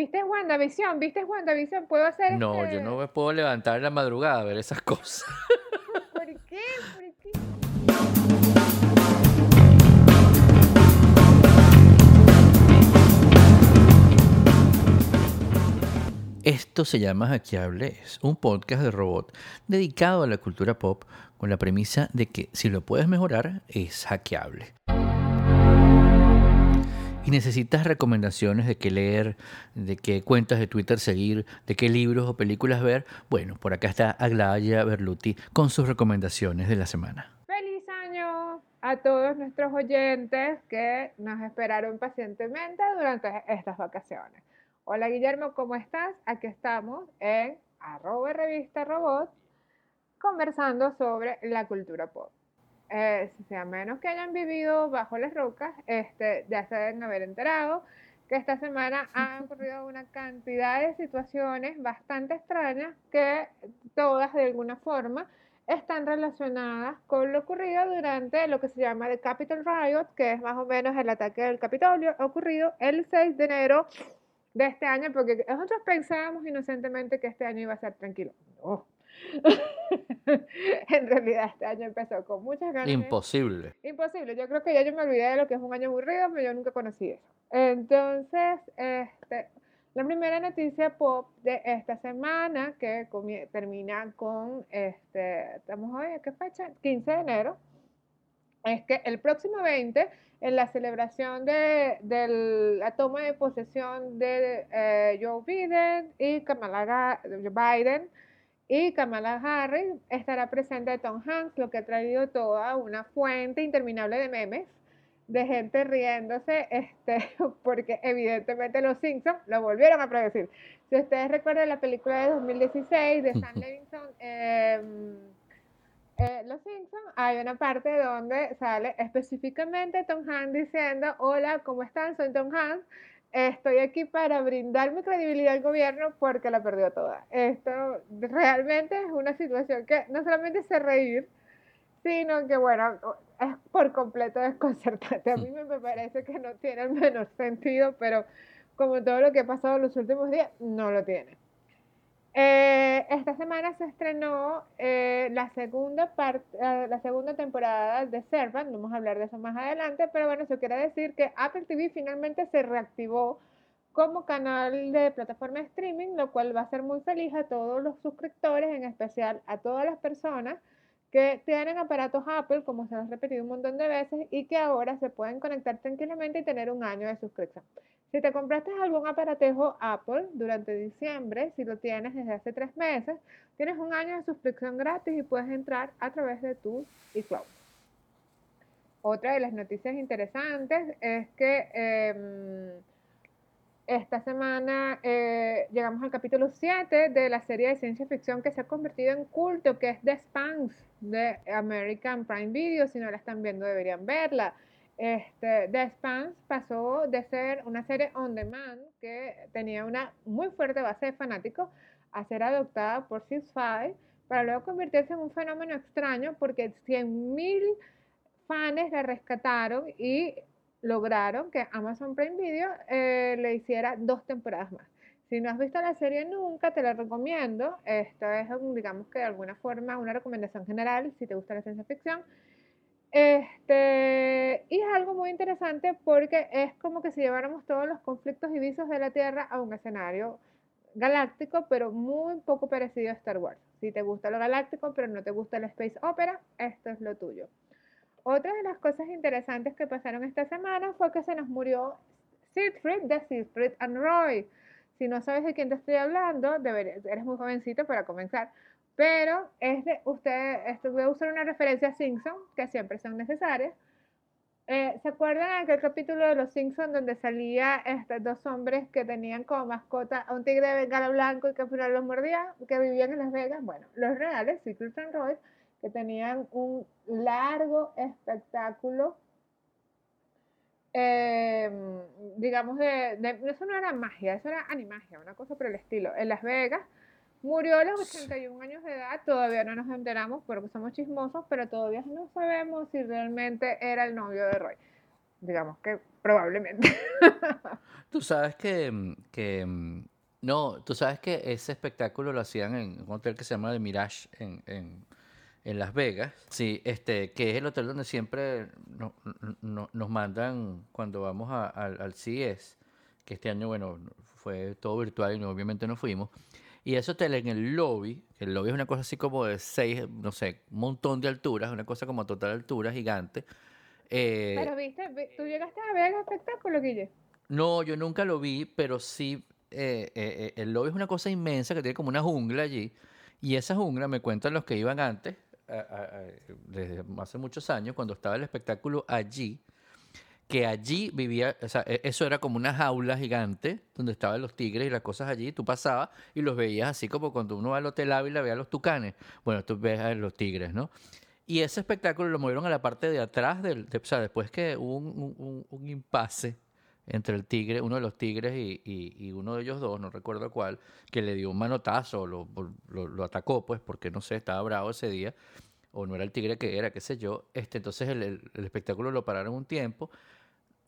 ¿Viste WandaVision? ¿Viste WandaVision? ¿Puedo hacer No, yo este- no me puedo levantar en la madrugada a ver esas cosas. ¿Por qué? ¿Por qué? Esto se llama Hackeable, es un podcast de robot dedicado a la cultura pop con la premisa de que si lo puedes mejorar es hackeable. Necesitas recomendaciones de qué leer, de qué cuentas de Twitter seguir, de qué libros o películas ver. Bueno, por acá está Aglaya Berluti con sus recomendaciones de la semana. ¡Feliz año a todos nuestros oyentes que nos esperaron pacientemente durante estas vacaciones! Hola Guillermo, ¿cómo estás? Aquí estamos en arroba revista robot conversando sobre la cultura pop. Eh, si menos que hayan vivido bajo las rocas, este, ya se deben haber enterado que esta semana han ocurrido una cantidad de situaciones bastante extrañas que todas de alguna forma están relacionadas con lo ocurrido durante lo que se llama el Capitol Riot, que es más o menos el ataque del Capitolio ocurrido el 6 de enero de este año, porque nosotros pensábamos inocentemente que este año iba a ser tranquilo. No. en realidad este año empezó con muchas ganas. Imposible. Imposible. Yo creo que ya yo me olvidé de lo que es un año aburrido, pero yo nunca conocí eso. Entonces, este, la primera noticia pop de esta semana, que termina con, este, estamos hoy, ¿a qué fecha? 15 de enero, es que el próximo 20, en la celebración de, de la toma de posesión de eh, Joe Biden y Kamala Biden, y Kamala Harris estará presente Tom Hanks, lo que ha traído toda una fuente interminable de memes de gente riéndose, este, porque evidentemente los Simpsons lo volvieron a predecir. Si ustedes recuerdan la película de 2016 de Sam Levinson, em, eh, Los Simpsons, hay una parte donde sale específicamente Tom Hanks diciendo, hola, ¿cómo están? Soy Tom Hanks. Estoy aquí para brindar mi credibilidad al gobierno porque la perdió toda. Esto realmente es una situación que no solamente hace reír, sino que, bueno, es por completo desconcertante. A mí me parece que no tiene el menor sentido, pero como todo lo que ha pasado en los últimos días, no lo tiene. Eh, esta semana se estrenó eh, la, segunda parte, eh, la segunda temporada de Servant, vamos a hablar de eso más adelante, pero bueno, eso quiere decir que Apple TV finalmente se reactivó como canal de plataforma de streaming, lo cual va a ser muy feliz a todos los suscriptores, en especial a todas las personas que tienen aparatos Apple, como se los he repetido un montón de veces, y que ahora se pueden conectar tranquilamente y tener un año de suscripción. Si te compraste algún aparatejo Apple durante diciembre, si lo tienes desde hace tres meses, tienes un año de suscripción gratis y puedes entrar a través de tu iCloud. Otra de las noticias interesantes es que eh, esta semana eh, llegamos al capítulo 7 de la serie de ciencia ficción que se ha convertido en culto, que es The Spans de American Prime Video. Si no la están viendo, deberían verla. Este, The Spans pasó de ser una serie on demand que tenía una muy fuerte base de fanáticos a ser adoptada por Six Five para luego convertirse en un fenómeno extraño porque 100.000 fans la rescataron y lograron que Amazon Prime Video eh, le hiciera dos temporadas más. Si no has visto la serie nunca, te la recomiendo. Esto es, digamos que de alguna forma, una recomendación general si te gusta la ciencia ficción. Este, y es algo muy interesante porque es como que si lleváramos todos los conflictos y visos de la Tierra a un escenario galáctico, pero muy poco parecido a Star Wars. Si te gusta lo galáctico, pero no te gusta la space opera, esto es lo tuyo. Otra de las cosas interesantes que pasaron esta semana fue que se nos murió Siegfried de Siegfried and Roy. Si no sabes de quién te estoy hablando, deberías, eres muy jovencito para comenzar. Pero es de, usted, esto, voy a usar una referencia a Simpson, que siempre son necesarias. Eh, ¿Se acuerdan de aquel capítulo de Los Simpsons donde salía estos dos hombres que tenían como mascota a un tigre de bengala blanco y que al final los mordía, que vivían en Las Vegas? Bueno, los reales, Secret and Roy, que tenían un largo espectáculo, eh, digamos, de, de, Eso no era magia, eso era animagia, una cosa por el estilo. En Las Vegas murió a los 81 años de edad, todavía no nos enteramos porque somos chismosos, pero todavía no sabemos si realmente era el novio de Roy. Digamos que probablemente. Tú sabes que, que no, tú sabes que ese espectáculo lo hacían en un hotel que se llama The Mirage en, en, en Las Vegas. Sí, este, que es el hotel donde siempre no- no- nos mandan cuando vamos a- al, al CES, que este año, bueno, fue todo virtual y obviamente no fuimos. Y ese hotel en el lobby, que el lobby es una cosa así como de seis, no sé, un montón de alturas, una cosa como a total altura, gigante. Eh, Pero viste, vi- tú llegaste a ver el espectáculo, Guille. no, yo nunca lo vi, pero sí, eh, eh, eh, el lobby es una cosa inmensa que tiene como una jungla allí. Y esa jungla, me cuentan los que iban antes, a- a- a- desde hace muchos años, cuando estaba el espectáculo allí, que allí vivía, o sea, e- eso era como una jaula gigante donde estaban los tigres y las cosas allí. Tú pasabas y los veías así como cuando uno va al Hotel Ávila ve a los tucanes. Bueno, tú ves a los tigres, ¿no? Y ese espectáculo lo movieron a la parte de atrás, del, de- o sea, después que hubo un, impasse entre el tigre, uno de los tigres y, uno de ellos dos, no recuerdo cuál, que le dio un manotazo, lo, lo, atacó, pues, porque no sé, estaba bravo ese día, o no era el tigre que era, qué sé yo. Este, entonces el, el- el espectáculo lo pararon un tiempo,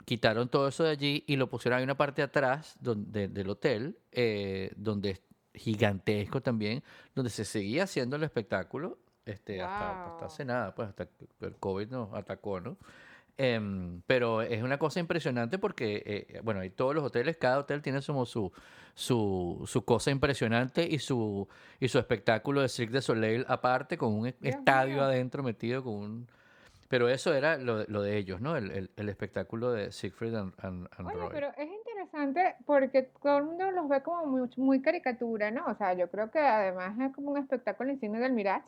quitaron todo eso de allí y lo pusieron en una parte atrás donde, del hotel, eh, donde es gigantesco también, donde se seguía haciendo el espectáculo, este, hasta, hasta Wow. hace nada, pues hasta que el COVID nos atacó, ¿no? Em, pero es una cosa impresionante porque, eh, bueno, hay todos los hoteles, cada hotel tiene como su, su, su cosa impresionante y su, y su espectáculo de Cirque du Soleil aparte, con un e- Dios estadio mío. adentro metido con un... Pero eso era lo, de- lo de ellos, ¿no? El, el- el espectáculo de Siegfried and, and- and Oye, Roy. pero es interesante porque todo el mundo los ve como muy, muy caricatura, ¿no? O sea, yo creo que además es como un espectáculo insignia del Mirage.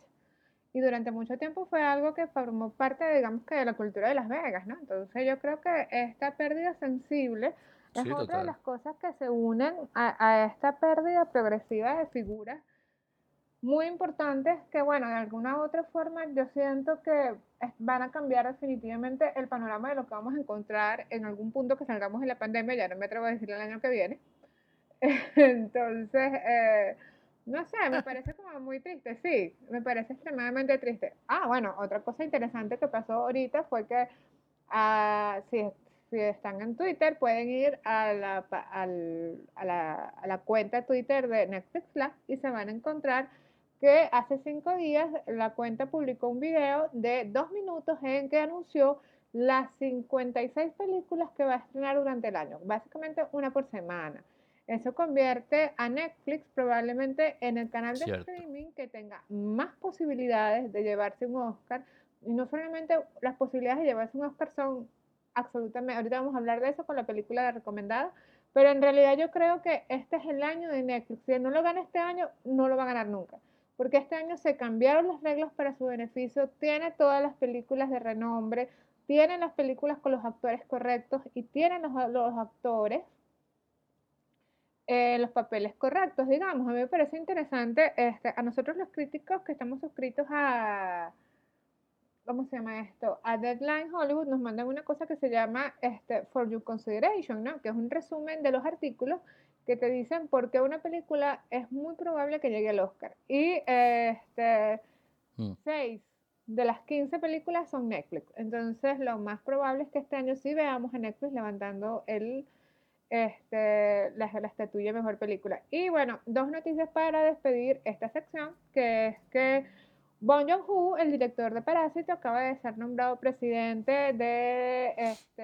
Y durante mucho tiempo fue algo que formó parte, digamos que, de la cultura de Las Vegas, ¿no? Entonces yo creo que esta pérdida sensible es Sí, otra de total. las cosas que se unen a, a esta pérdida progresiva de figuras muy importantes que, bueno, de alguna u otra forma yo siento que van a cambiar definitivamente el panorama de lo que vamos a encontrar en algún punto que salgamos de la pandemia, ya no me atrevo a decir el año que viene. Entonces, eh, no sé, me parece como muy triste, sí, me parece extremadamente triste. Ah, bueno, otra cosa interesante que pasó ahorita fue que ah, si, si están en Twitter pueden ir a la, a la, a la cuenta Twitter de Netflix Plus y se van a encontrar que hace cinco días la cuenta publicó un video de dos minutos en que anunció las 56 películas que va a estrenar durante el año, básicamente una por semana. Eso convierte a Netflix probablemente en el canal de Cierto. streaming que tenga más posibilidades de llevarse un Oscar. Y no solamente las posibilidades de llevarse un Oscar son absolutamente, ahorita vamos a hablar de eso con la película de recomendada, pero en realidad yo creo que este es el año de Netflix. Si no lo gana este año, no lo va a ganar nunca. Porque este año se cambiaron las reglas para su beneficio, tiene todas las películas de renombre, tiene las películas con los actores correctos y tienen los, actores eh, los papeles correctos, digamos. A mí me parece interesante, este, a nosotros los críticos que estamos suscritos a, ¿cómo se llama esto? A Deadline Hollywood nos mandan una cosa que se llama este, For Your Consideration, ¿no? Que es un resumen de los artículos que te dicen por qué una película es muy probable que llegue al Oscar. Y este, Mm. seis de las 15 películas son Netflix. Entonces, lo más probable es que este año sí veamos a Netflix levantando el, este, la, la estatuilla de mejor película. Y bueno, dos noticias para despedir esta sección, que es que Bong Joon-ho, el director de Parásito, acaba de ser nombrado presidente de, este,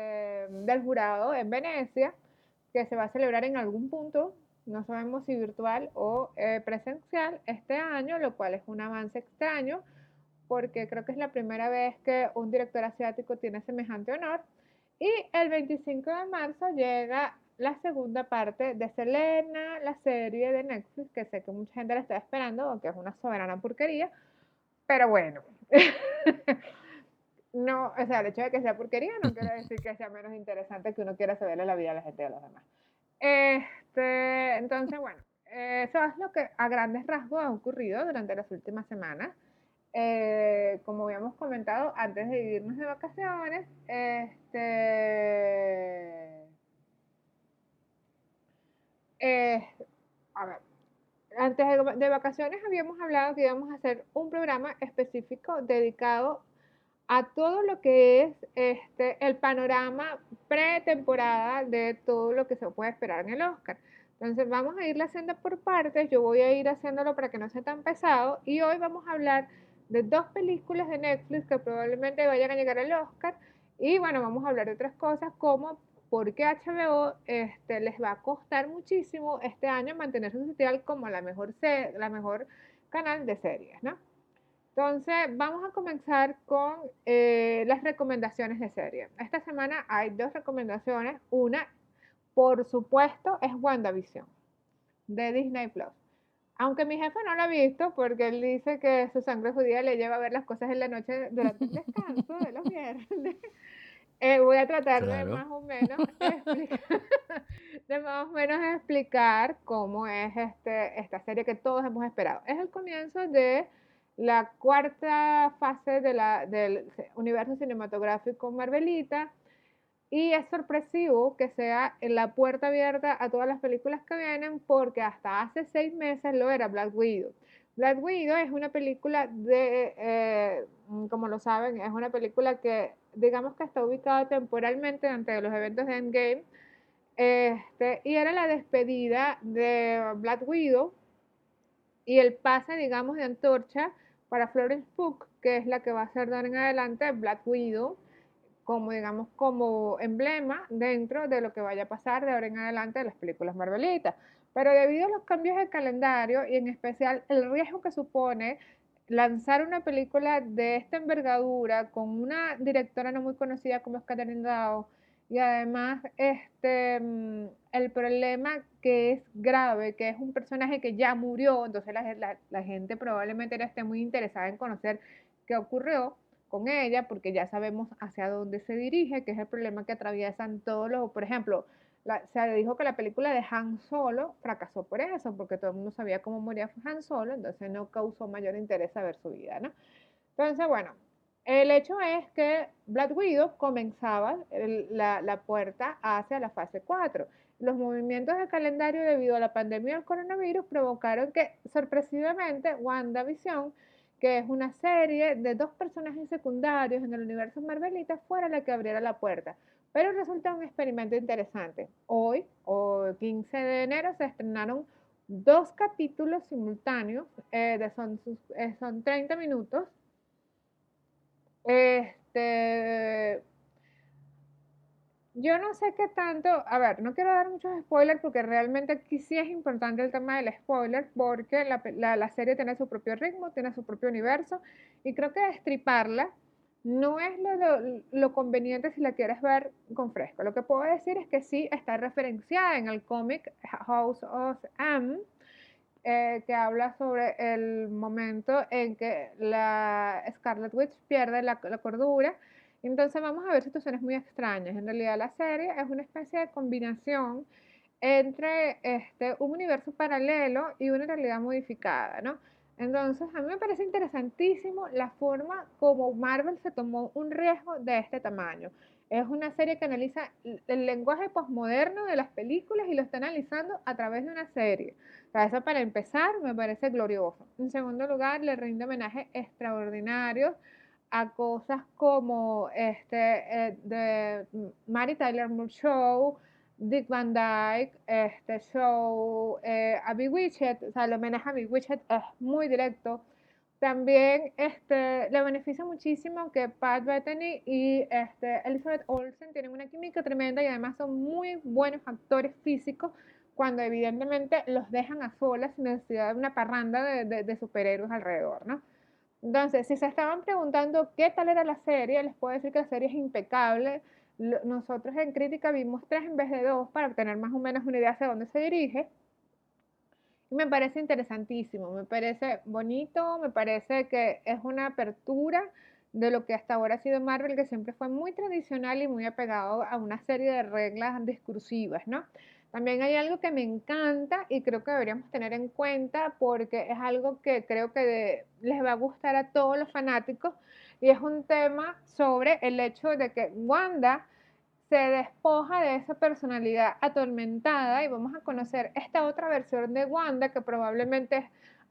del jurado en Venecia, que se va a celebrar en algún punto, no sabemos si virtual o eh, presencial, este año, lo cual es un avance extraño, porque creo que es la primera vez que un director asiático tiene semejante honor. Y el 25 de marzo llega la segunda parte de Selena, la serie de Netflix, que sé que mucha gente la está esperando, aunque es una soberana porquería, pero bueno. No, o sea, el hecho de que sea porquería no quiere decir que sea menos interesante que uno quiera saberle la vida a la gente de los demás. Este, entonces, bueno, eso es lo que a grandes rasgos ha ocurrido durante las últimas semanas. Eh, como habíamos comentado antes de irnos de vacaciones, este, eh, a ver, antes de, de vacaciones habíamos hablado que íbamos a hacer un programa específico dedicado a todo lo que es este, el panorama pretemporada de todo lo que se puede esperar en el Oscar. Entonces vamos a irlo haciendo por partes, yo voy a ir haciéndolo para que no sea tan pesado y hoy vamos a hablar de dos películas de Netflix que probablemente vayan a llegar al Oscar y bueno, vamos a hablar de otras cosas como por qué HBO este, les va a costar muchísimo este año mantener su sitio como la mejor, la mejor canal de series, ¿no? Entonces, vamos a comenzar con eh, las recomendaciones de serie. Esta semana hay dos recomendaciones. Una, por supuesto, es WandaVision de Disney Plus. Aunque mi jefe no lo ha visto porque él dice que su sangre judía le lleva a ver las cosas en la noche durante el descanso de los viernes. Eh, voy a tratar de más o menos explicar, de más o menos explicar cómo es este, esta serie que todos hemos esperado. Es el comienzo de la cuarta fase de la, del universo cinematográfico Marvelita. Y es sorpresivo que sea la puerta abierta a todas las películas que vienen, porque hasta hace seis meses lo era Black Widow. Black Widow es una película de, eh, como lo saben, es una película que digamos que está ubicada temporalmente ante los eventos de Endgame. Este, y era la despedida de Black Widow y el pase, digamos, de antorcha para Florence Pugh, que es la que va a ser ahora en adelante Black Widow, como digamos como emblema dentro de lo que vaya a pasar de ahora en adelante de las películas Marvelitas. Pero debido a los cambios de calendario y en especial el riesgo que supone lanzar una película de esta envergadura con una directora no muy conocida como es Catherine Dow y además este mm, el problema que es grave, que es un personaje que ya murió, entonces la, la, gente probablemente no esté muy interesada en conocer qué ocurrió con ella, porque ya sabemos hacia dónde se dirige, que es el problema que atraviesan todos los, por ejemplo, se dijo que la película de Han Solo fracasó por eso, porque todo el mundo sabía cómo moría Han Solo, entonces no causó mayor interés a ver su vida, ¿no? Entonces, bueno, el hecho es que Black Widow comenzaba la, la, puerta hacia la fase 4 los movimientos de calendario debido a la pandemia del coronavirus provocaron que sorpresivamente WandaVision, que es una serie de dos personajes secundarios en el universo Marvelita, fuera la que abriera la puerta. Pero resulta un experimento interesante. Hoy, o 15 de enero, se estrenaron dos capítulos simultáneos, eh, de son, eh, son 30 minutos. Este, yo no sé qué tanto, a ver, no quiero dar muchos spoilers porque realmente aquí sí es importante el tema del spoiler porque la, la, serie tiene su propio ritmo, tiene su propio universo y creo que destriparla no es lo, lo, conveniente si la quieres ver con fresco. Lo que puedo decir es que sí está referenciada en el cómic House of M, eh, que habla sobre el momento en que la Scarlet Witch pierde la, la cordura entonces vamos a ver situaciones muy extrañas. En realidad la serie es una especie de combinación entre este, un universo paralelo y una realidad modificada, ¿no? Entonces, a mí me parece interesantísimo la forma como Marvel se tomó un riesgo de este tamaño. Es una serie que analiza el lenguaje posmoderno de las películas y lo está analizando a través de una serie. O eso para empezar me parece glorioso. En segundo lugar, le rinde homenaje extraordinario a cosas como este eh, Mary Tyler Moore Show, Dick Van Dyke, este show, eh, a o sea, el homenaje a Bewitched es muy directo. También este, le beneficia muchísimo que Pat Bettany y este, Elizabeth Olsen tienen una química tremenda y además son muy buenos actores físicos cuando evidentemente los dejan a solas sin necesidad de una parranda de, de, de superhéroes alrededor, ¿no? Entonces, si se estaban preguntando qué tal era la serie, les puedo decir que la serie es impecable. Nosotros en crítica vimos tres en vez de dos para obtener más o menos una idea hacia dónde se dirige. Y me parece interesantísimo, me parece bonito, me parece que es una apertura de lo que hasta ahora ha sido Marvel, que siempre fue muy tradicional y muy apegado a una serie de reglas discursivas, ¿no? También hay algo que me encanta y creo que deberíamos tener en cuenta porque es algo que creo que les va a gustar a todos los fanáticos y es un tema sobre el hecho de que Wanda se despoja de esa personalidad atormentada y vamos a conocer esta otra versión de Wanda que probablemente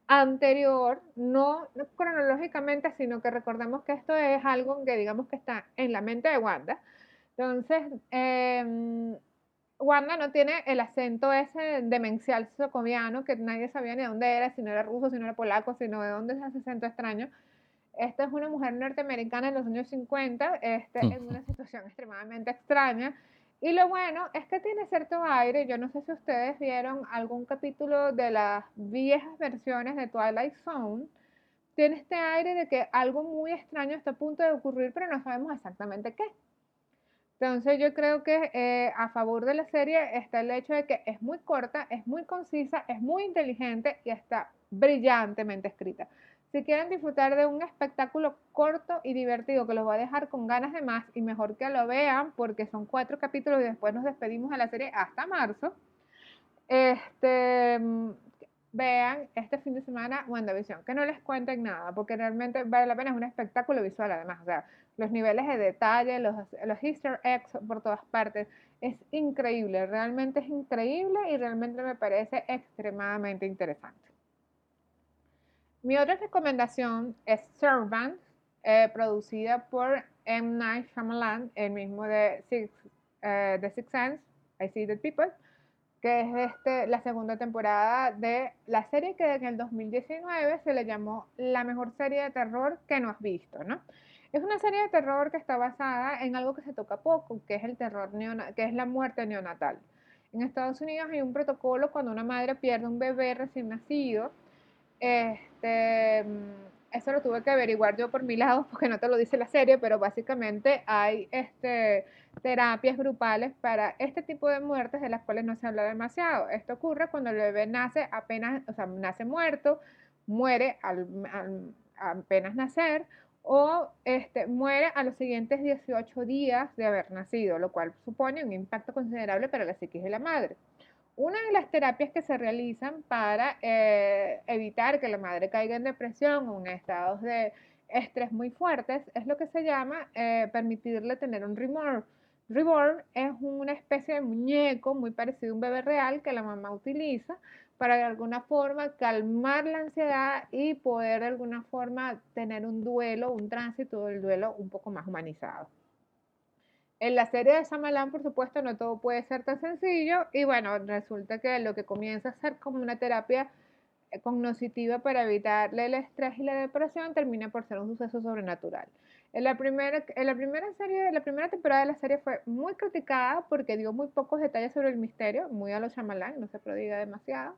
anterior, no cronológicamente, sino que recordemos que esto es algo que digamos que está en la mente de Wanda. Entonces, em, Wanda no tiene el acento ese demencial socoviano que nadie sabía ni dónde era, si no era ruso, si no era polaco, sino de dónde es ese acento extraño. Esta es una mujer norteamericana en los años 50, este, en una situación extremadamente extraña. Y lo bueno es que tiene cierto aire. Yo no sé si ustedes vieron algún capítulo de las viejas versiones de Twilight Zone. Tiene este aire de que algo muy extraño está a punto de ocurrir, pero no sabemos exactamente qué. Entonces yo creo que eh, a favor de la serie está el hecho de que es muy corta, es muy concisa, es muy inteligente y está brillantemente escrita. Si quieren disfrutar de un espectáculo corto y divertido que los va a dejar con ganas de más y mejor que lo vean porque son cuatro capítulos y después nos despedimos de la serie hasta marzo, este, vean este fin de semana WandaVision, que no les cuenten nada, porque realmente vale la pena, es un espectáculo visual además, o los niveles de detalle, los, los easter eggs por todas partes, es increíble, realmente es increíble y realmente me parece extremadamente interesante. Mi otra recomendación es Servant, eh, producida por M. Night Shyamalan, el mismo de Six, eh, The Sixth Sense, I See the People, que es este, la segunda temporada de la serie que en el 2019 se le llamó la mejor serie de terror que no has visto, ¿no? Es una serie de terror que está basada en algo que se toca poco, que es el terror que es la muerte neonatal. En Estados Unidos hay un protocolo cuando una madre pierde un bebé recién nacido. Este, eso lo tuve que averiguar yo por mi lado porque no te lo dice la serie, pero básicamente hay este, terapias grupales para este tipo de muertes de las cuales no se habla demasiado. Esto ocurre cuando el bebé nace apenas, o sea, nace muerto, muere al, apenas nacer o este, muere a los siguientes 18 días de haber nacido, lo cual supone un impacto considerable para la psiquis de la madre. Una de las terapias que se realizan para eh, evitar que la madre caiga en depresión o en estados de estrés muy fuertes es lo que se llama eh, permitirle tener un reborn. Reborn es una especie de muñeco muy parecido a un bebé real que la mamá utiliza para de alguna forma calmar la ansiedad y poder de alguna forma tener un duelo, un tránsito del duelo un poco más humanizado. En la serie de Samalan, por supuesto, no todo puede ser tan sencillo y bueno, resulta que lo que comienza a ser como una terapia eh, cognitiva para evitarle el estrés y la depresión termina por ser un suceso sobrenatural. En la, primera, en la primera serie, la primera temporada de la serie fue muy criticada porque dio muy pocos detalles sobre el misterio, muy a los Shyamalan, no se prodiga demasiado.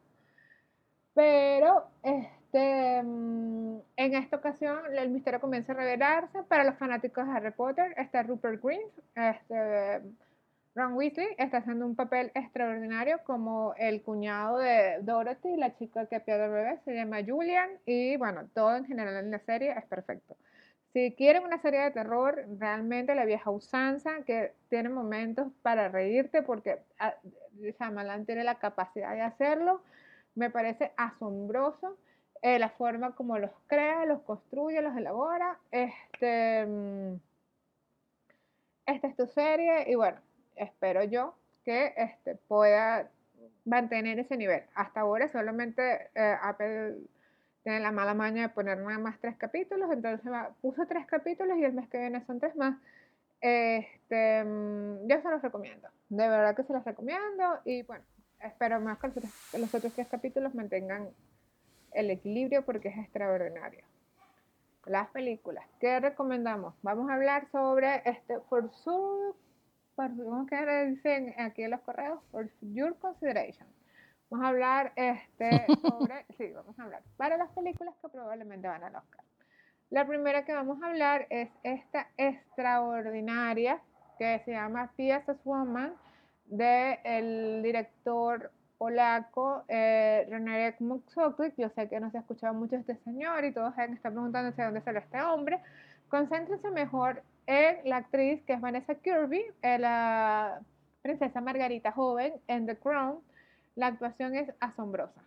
Pero este, mm, en esta ocasión el misterio comienza a revelarse. Para los fanáticos de Harry Potter está Rupert Green. Este, Ron Weasley está haciendo un papel extraordinario como el cuñado de Dorothy, la chica que pierde el bebé, se llama Julian y bueno, todo en general en la serie es perfecto. Si quieren una serie de terror, realmente la vieja usanza, que tiene momentos para reírte porque ah, Shyamalan tiene la capacidad de hacerlo, me parece asombroso eh, la forma como los crea, los construye, los elabora. Este, mm, esta es tu serie y bueno, espero yo que este, pueda mantener ese nivel. Hasta ahora solamente eh, Apple tiene la mala maña de poner nada más tres capítulos, entonces puso tres capítulos y el mes que viene son tres más. Este, mm, yo se los recomiendo, de verdad que se los recomiendo y bueno, espero más que los otros, tres capítulos mantengan el equilibrio porque es extraordinario. Las películas, ¿qué recomendamos? Vamos a hablar sobre este, for su, ¿cómo que dicen aquí en los correos? For your consideration. Vamos a hablar este, sobre, sí, vamos a hablar para las películas que probablemente van al Oscar. La primera que vamos a hablar es esta extraordinaria que se llama P.S. Woman del director polaco eh, René Muxoklik. Yo sé que no se ha escuchado mucho este señor y todos están preguntándose de dónde sale este hombre. Concéntrense mejor en la actriz que es Vanessa Kirby, eh, la princesa Margarita joven en The Crown. La actuación es asombrosa.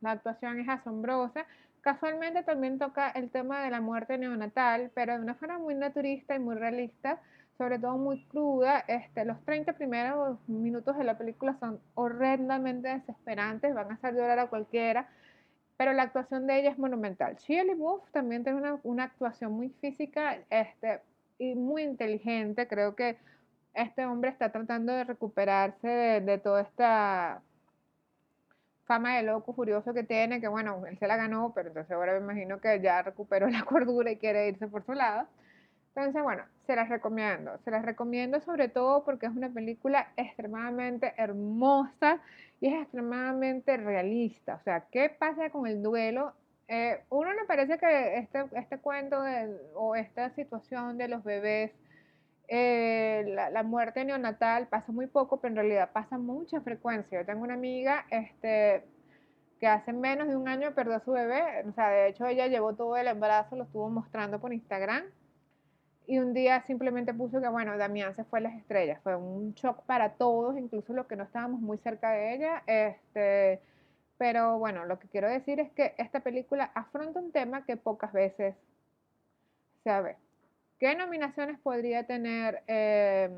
La actuación es asombrosa. Casualmente también toca el tema de la muerte neonatal, pero de una forma muy naturista y muy realista sobre todo muy cruda. Este, los 30 primeros minutos de la película son horrendamente desesperantes, van a hacer llorar a cualquiera. pero la actuación de ella es monumental. Shia LaBeouf también tiene una, una, actuación muy física este, y muy inteligente. Creo que este hombre está tratando de recuperarse de, de toda esta fama de loco furioso que tiene, que bueno, él se la ganó, pero entonces ahora me imagino que ya recuperó la cordura y quiere irse por su lado. Entonces, bueno, se las recomiendo. Se las recomiendo sobre todo porque es una película extremadamente hermosa y es extremadamente realista. O sea, ¿qué pasa con el duelo? Eh, uno me parece que este, este cuento o esta situación de los bebés, eh, la, la, muerte neonatal pasa muy poco, pero en realidad pasa mucha frecuencia. Yo tengo una amiga este, que hace menos de un año perdió a su bebé. O sea, de hecho ella llevó todo el embarazo, lo estuvo mostrando por Instagram y un día simplemente puso que, bueno, Damián se fue a las estrellas. Fue un shock para todos, incluso los que no estábamos muy cerca de ella. Este, pero bueno, lo que quiero decir es que esta película afronta un tema que pocas veces se ve. ¿Qué nominaciones podría tener em,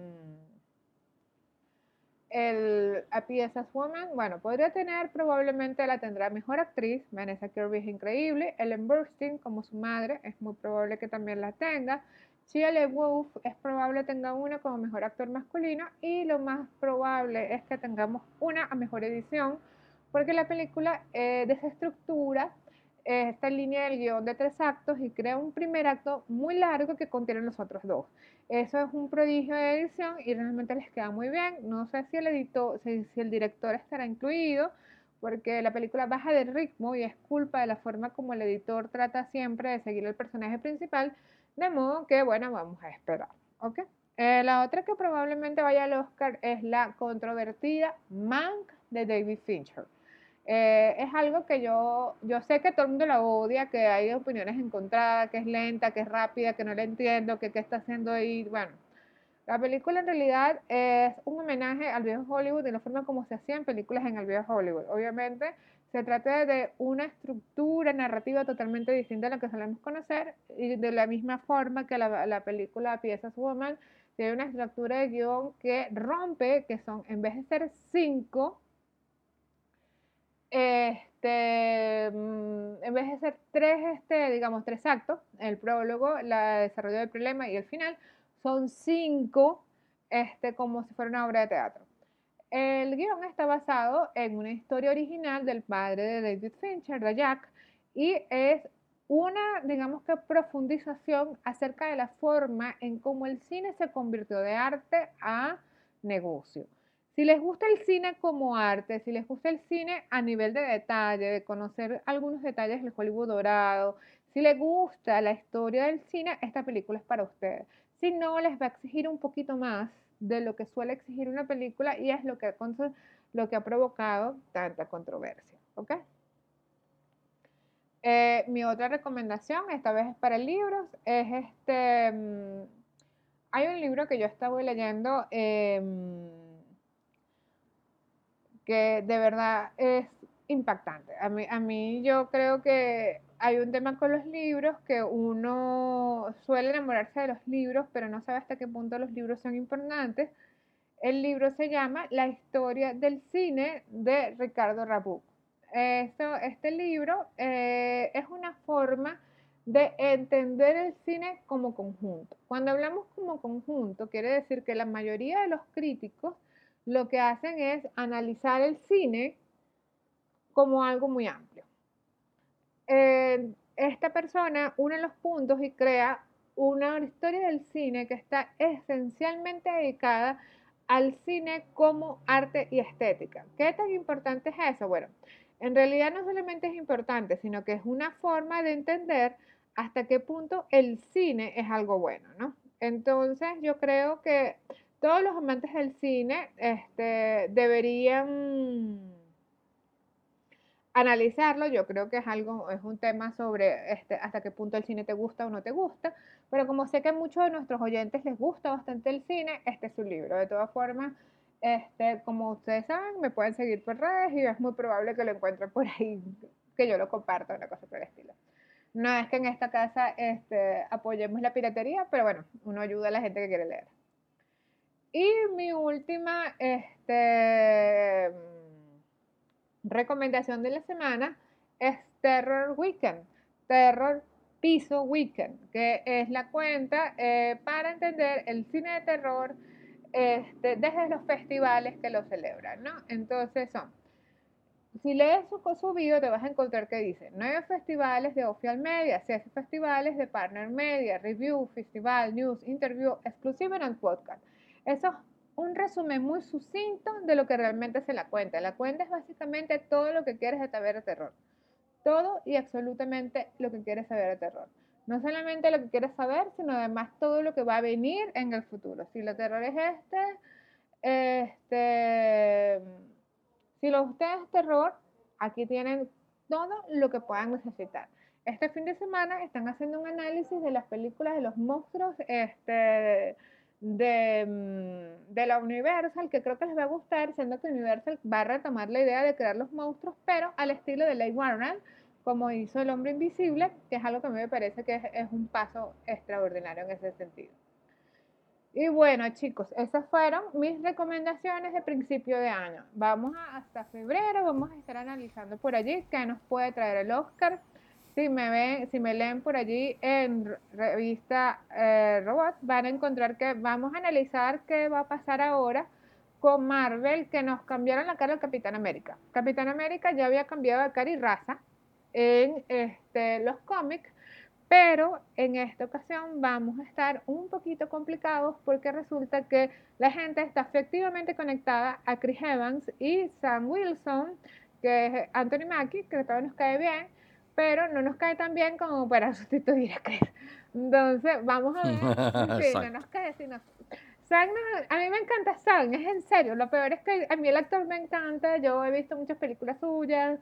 el A P.S.S. Woman? Bueno, podría tener, probablemente la tendrá mejor actriz. Vanessa Kirby es increíble. Ellen Burstyn, como su madre, es muy probable que también la tenga. Shia LaBeouf es probable tenga una como mejor actor masculino y lo más probable es que tengamos una a mejor edición porque la película eh, desestructura eh, esta línea del guion de tres actos y crea un primer acto muy largo que contiene los otros dos. Eso es un prodigio de edición y realmente les queda muy bien. No sé si el editor, si, el director estará incluido, porque la película baja de ritmo y es culpa de la forma como el editor trata siempre de seguir el personaje principal, de modo que, bueno, vamos a esperar. ¿Ok? Eh, la otra que probablemente vaya al Oscar es la controvertida Mank de David Fincher. Eh, es algo que yo, yo sé que todo el mundo la odia, que hay opiniones encontradas, que es lenta, que es rápida, que no la entiendo, que qué está haciendo ahí. Bueno, la película en realidad es un homenaje al viejo Hollywood de la forma como se hacían películas en el viejo Hollywood. Obviamente se trata de una estructura narrativa totalmente distinta a la que solemos conocer y de la misma forma que la, la película Piezas Woman tiene una estructura de guion que rompe, que son, en vez de ser cinco, este, mm, en vez de ser tres, este, digamos, tres actos, el prólogo, el desarrollo del problema y el final, son cinco, este, como si fuera una obra de teatro. El guion está basado en una historia original del padre de David Fincher, Jack, y es una, digamos que, profundización acerca de la forma en cómo el cine se convirtió de arte a negocio. Si les gusta el cine como arte, si les gusta el cine a nivel de detalle, de conocer algunos detalles del Hollywood dorado, si les gusta la historia del cine, esta película es para ustedes. Si no, les va a exigir un poquito más de lo que suele exigir una película y es lo que, lo que ha provocado tanta controversia. Eh, mi otra recomendación, esta vez es para libros, es este... Mm, hay un libro que yo estaba leyendo em, que de verdad es impactante. A mí, a mí yo creo que hay un tema con los libros que uno suele enamorarse de los libros, pero no sabe hasta qué punto los libros son importantes. El libro se llama La historia del cine de Ricardo Rabuc. Esto, este libro eh, es una forma de entender el cine como conjunto. Cuando hablamos como conjunto, quiere decir que la mayoría de los críticos lo que hacen es analizar el cine como algo muy amplio. Esta persona une los puntos y crea una historia del cine que está esencialmente dedicada al cine como arte y estética. ¿Qué tan importante es eso? Bueno, en realidad no solamente es importante, sino que es una forma de entender hasta qué punto el cine es algo bueno, ¿no? Entonces yo creo que todos los amantes del cine este, deberían analizarlo, yo creo que es algo, es un tema sobre este, hasta qué punto el cine te gusta o no te gusta, pero como sé que a muchos de nuestros oyentes les gusta bastante el cine, este es su libro. De todas formas, este, como ustedes saben, me pueden seguir por redes y es muy probable que lo encuentren por ahí, que yo lo comparto, una cosa por el estilo. No es que en esta casa este, apoyemos la piratería, pero bueno, uno ayuda a la gente que quiere leer. Y mi última, este recomendación de la semana es Terror Weekend, Terror Piso Weekend, que es la cuenta eh, para entender el cine de terror este, desde los festivales que lo celebran, ¿no? Entonces si lees su, su video te vas a encontrar que dice nueve festivales de Official Media, seis festivales de Partner Media, Review, Festival, News, Interview, Exclusive and Podcast. Eso es un resumen muy sucinto de lo que realmente se la cuenta. La cuenta es básicamente todo lo que quieres saber de terror. Todo y absolutamente lo que quieres saber de terror. No solamente lo que quieres saber, sino además todo lo que va a venir en el futuro. Si el terror es este, este, si lo usted es terror, aquí tienen todo lo que puedan necesitar. Este fin de semana están haciendo un análisis de las películas de los monstruos este, de, mm, de, la Universal, que creo que les va a gustar, siendo que Universal va a retomar la idea de crear los monstruos, pero al estilo de Leigh Warner, como hizo el hombre invisible, que es algo que a mí me parece que es, un paso extraordinario en ese sentido. Y bueno, chicos, esas fueron mis recomendaciones de principio de año. Vamos hasta febrero, vamos a estar analizando por allí qué nos puede traer el Oscar. Si me ven, si me leen por allí en revista eh, Robot, van a encontrar que vamos a analizar qué va a pasar ahora con Marvel, que nos cambiaron la cara al Capitán América. Capitán América ya había cambiado de cara y raza, en este, los cómics, pero en esta ocasión vamos a estar un poquito complicados porque resulta que la gente está efectivamente conectada a Chris Evans y Sam Wilson, que es Anthony Mackie, que todavía nos cae bien, pero no nos cae tan bien como para sustituir a Chris. Entonces, vamos a ver. Sí, no nos cae, sino... Sam, a mí me encanta Sam, es en serio. Lo peor es que a mí el actor me encanta, yo he visto muchas películas suyas,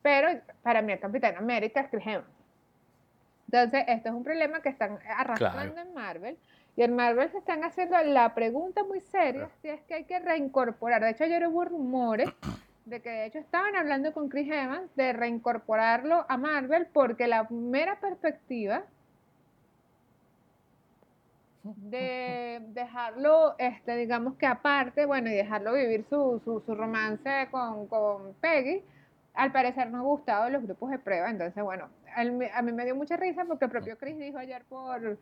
pero para mí el Capitán América es Chris Entonces, esto es un problema que están arrastrando en Marvel. Y en Marvel se están haciendo la pregunta muy seria si es que hay que reincorporar. De hecho, ayer hubo rumores de que de hecho estaban hablando con Chris Evans de reincorporarlo a Marvel porque la mera perspectiva de dejarlo, este, digamos que aparte, bueno, y dejarlo vivir su, su, su romance con, con Peggy, al parecer no ha gustado los grupos de prueba, entonces bueno, a mí me dio mucha risa porque el propio Chris dijo ayer por,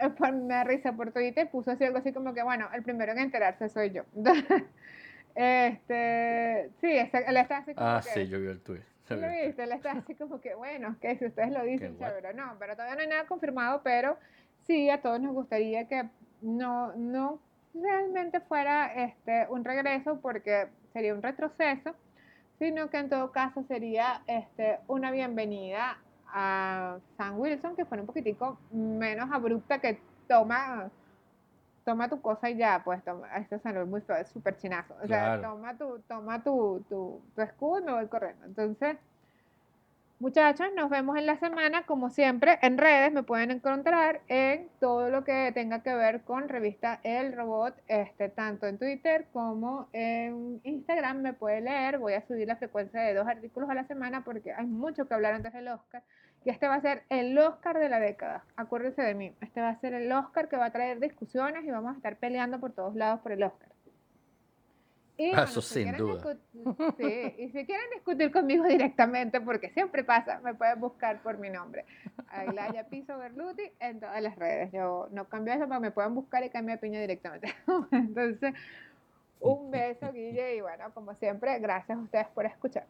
por me risa por Twitter, puso así algo así como que bueno, el primero en enterarse soy yo. este, sí, él está así como ah, que... sí, yo vi el tweet. ¿Lo viste? Él está así como que, bueno, que si ustedes lo dicen, chévere. No, pero todavía no hay nada confirmado, pero sí, a todos nos gustaría que no, no realmente fuera este, un regreso porque sería un retroceso sino que en todo caso sería este, una bienvenida a Sam Wilson, que fuera un poquitico menos abrupta, que toma, toma tu cosa y ya, pues toma, esto es muy feo, es súper chinazo. O sea, toma, tu, toma tu, tu, tu escudo y me voy corriendo. Entonces, Muchachos, nos vemos en la semana, como siempre, en redes. Me pueden encontrar en todo lo que tenga que ver con revista El Robot, este, tanto en Twitter como en Instagram. Me puede leer. Voy a subir la frecuencia de dos artículos a la semana porque hay mucho que hablar antes del Oscar. Y este va a ser el Oscar de la década. Acuérdense de mí. Este va a ser el Oscar que va a traer discusiones y vamos a estar peleando por todos lados por el Oscar. Y, Eso sin duda. Sí, y si quieren discutir conmigo directamente, porque siempre pasa, me pueden buscar por mi nombre. Aglaya Piso Berluti en todas las redes. Yo no cambio eso que me puedan buscar y cambiar piña directamente. Entonces, un beso, Guille, y bueno, como siempre, gracias a ustedes por escuchar.